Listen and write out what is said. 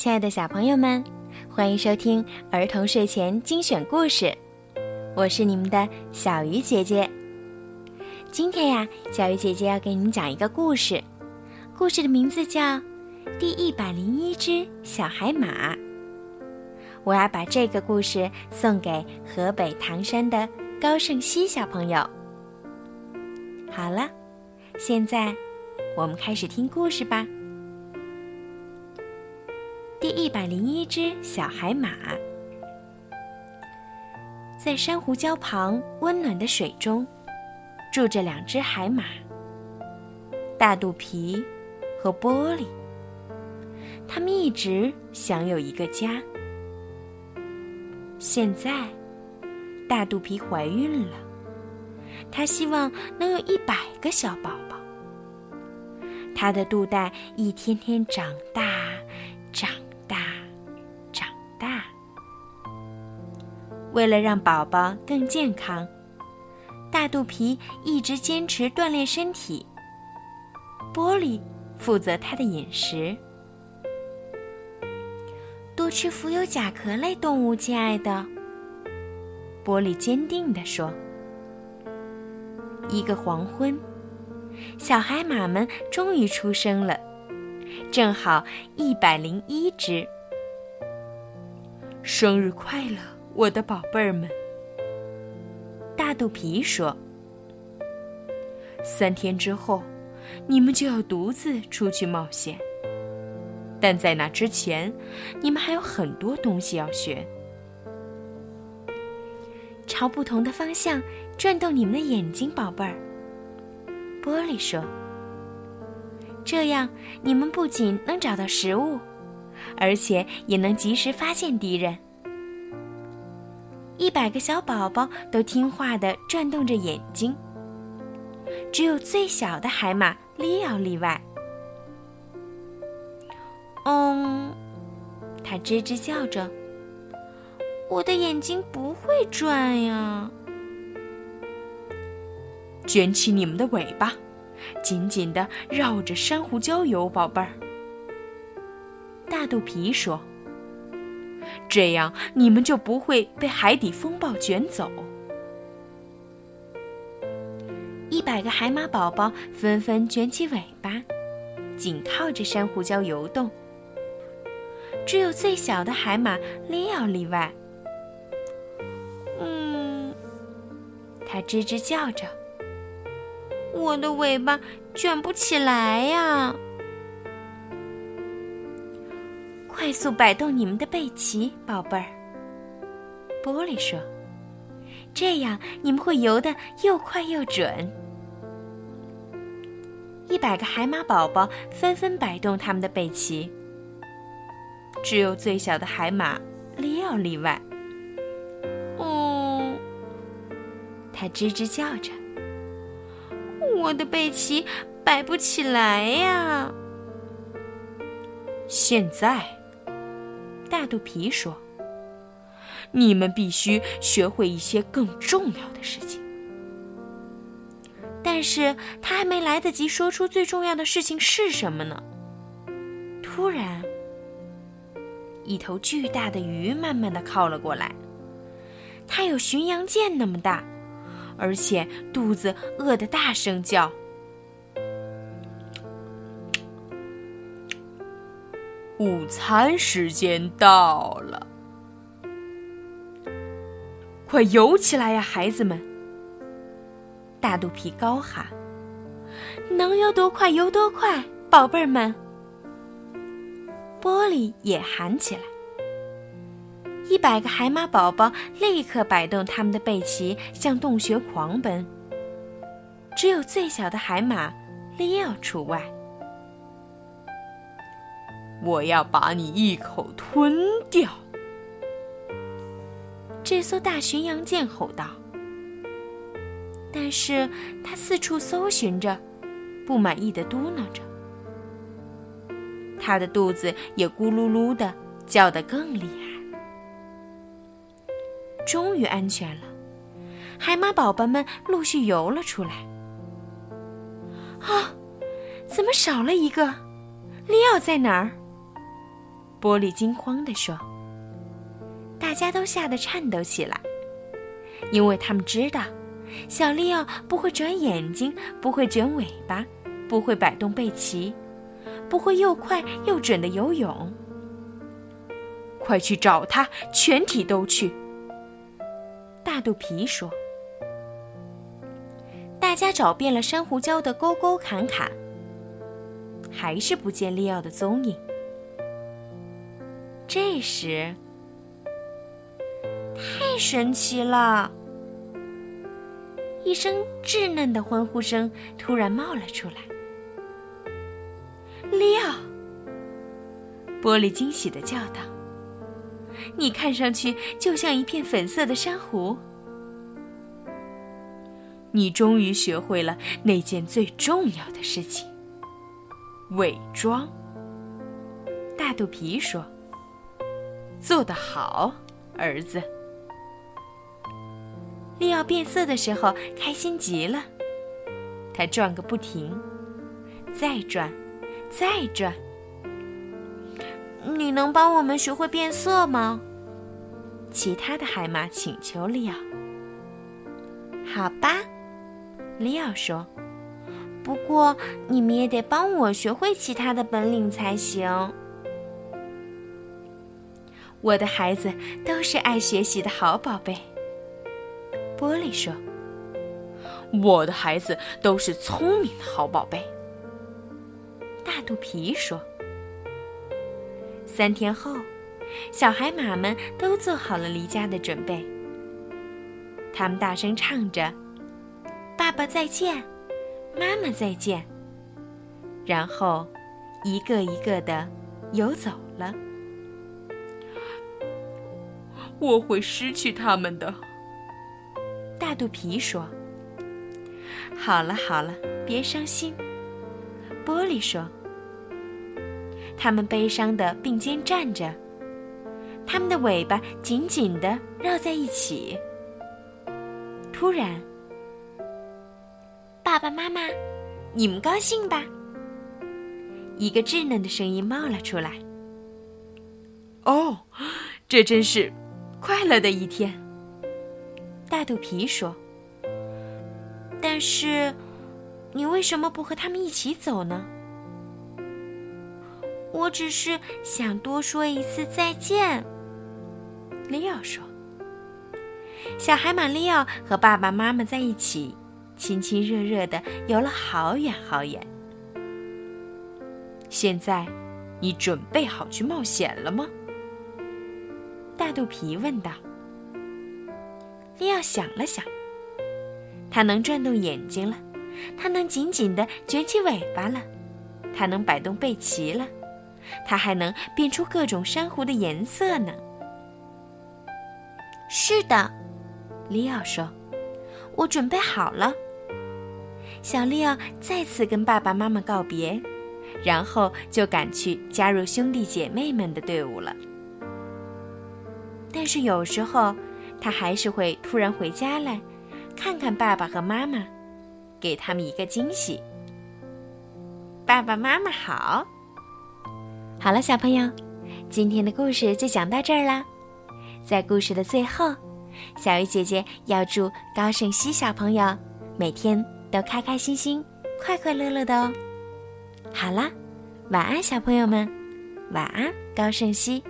亲爱的小朋友们，欢迎收听儿童睡前精选故事，我是你们的小鱼姐姐。今天呀，小鱼姐姐要给你们讲一个故事，故事的名字叫《第一百零一只小海马》。我要把这个故事送给河北唐山的高胜熙小朋友。好了，现在我们开始听故事吧。第一百零一只小海马，在珊瑚礁旁温暖的水中，住着两只海马——大肚皮和玻璃。他们一直想有一个家。现在，大肚皮怀孕了，她希望能有一百个小宝宝。她的肚带一天天，长大，长为了让宝宝更健康，大肚皮一直坚持锻炼身体。玻璃负责他的饮食。多吃富有甲壳类动物，亲爱的。玻璃坚定地说。一个黄昏，小海马们终于出生了，正好一百零一只。生日快乐，我的宝贝儿们！大肚皮说。三天之后，你们就要独自出去冒险。但在那之前，你们还有很多东西要学。朝不同的方向转动你们的眼睛，宝贝儿。玻璃说：“这样你们不仅能找到食物，而且也能及时发现敌人。”一百个小宝宝都听话的转动着眼睛，只有最小的海马利奥例外。嗯，他吱吱叫着：“我的眼睛不会转呀！”卷起你们的尾巴，紧紧的绕着珊瑚礁游，宝贝儿。大肚皮说：“这样你们就不会被海底风暴卷走。”一百个海马宝宝纷纷卷起尾巴，紧靠着珊瑚礁游动。只有最小的海马利奥例外。嗯，它吱吱叫着：“我的尾巴卷不起来呀！”快速摆动你们的背鳍，宝贝儿。玻璃说：“这样你们会游得又快又准。”一百个海马宝宝纷纷摆动他们的背鳍。只有最小的海马利奥例外。哦，它吱吱叫着：“我的背鳍摆不起来呀！”现在，大肚皮说：“你们必须学会一些更重要的事情。”但是他还没来得及说出最重要的事情是什么呢，突然。一头巨大的鱼慢慢的靠了过来，它有巡洋舰那么大，而且肚子饿得大声叫。午餐时间到了，快游起来呀，孩子们！大肚皮高喊：“能游多快游多快，宝贝儿们！”玻璃也喊起来。一百个海马宝宝立刻摆动他们的背鳍，向洞穴狂奔。只有最小的海马利奥除外。我要把你一口吞掉！这艘大巡洋舰吼道。但是他四处搜寻着，不满意的嘟囔着。他的肚子也咕噜噜的叫得更厉害。终于安全了，海马宝宝们陆续游了出来。啊，怎么少了一个？利奥在哪儿？玻璃惊慌地说。大家都吓得颤抖起来，因为他们知道，小利奥不会转眼睛，不会卷尾巴，不会摆动背鳍，不会又快又准的游泳。快去找他，全体都去。大肚皮说。大家找遍了珊瑚礁的沟沟坎坎，还是不见利奥的踪影。这时，太神奇了！一声稚嫩的欢呼声突然冒了出来。利奥，玻璃惊喜的叫道：“你看上去就像一片粉色的珊瑚。”你终于学会了那件最重要的事情——伪装。大肚皮说：“做得好，儿子。”利奥变色的时候，开心极了。他转个不停，再转，再转。你能帮我们学会变色吗？其他的海马请求利奥。好吧。利奥说：“不过你们也得帮我学会其他的本领才行。”我的孩子都是爱学习的好宝贝。玻璃说：“我的孩子都是聪明的好宝贝。”大肚皮说：“三天后，小海马们都做好了离家的准备。他们大声唱着。”爸爸再见，妈妈再见。然后，一个一个的游走了。我会失去他们的。大肚皮说：“好了好了，别伤心。”玻璃说：“他们悲伤的并肩站着，他们的尾巴紧紧的绕在一起。”突然。爸爸妈妈，你们高兴吧？一个稚嫩的声音冒了出来。哦，这真是快乐的一天。大肚皮说：“但是，你为什么不和他们一起走呢？”我只是想多说一次再见。利奥说：“小海马利奥和爸爸妈妈在一起。”亲亲热热的游了好远好远。现在，你准备好去冒险了吗？大肚皮问道。利奥想了想，他能转动眼睛了，他能紧紧地卷起尾巴了，他能摆动背鳍了，他还能变出各种珊瑚的颜色呢。是的，利奥说：“我准备好了。”小利奥再次跟爸爸妈妈告别，然后就赶去加入兄弟姐妹们的队伍了。但是有时候，他还是会突然回家来，看看爸爸和妈妈，给他们一个惊喜。爸爸妈妈好，好了，小朋友，今天的故事就讲到这儿啦。在故事的最后，小鱼姐姐要祝高胜熙小朋友每天。都开开心心、快快乐乐的哦。好啦，晚安，小朋友们，晚安，高胜熙。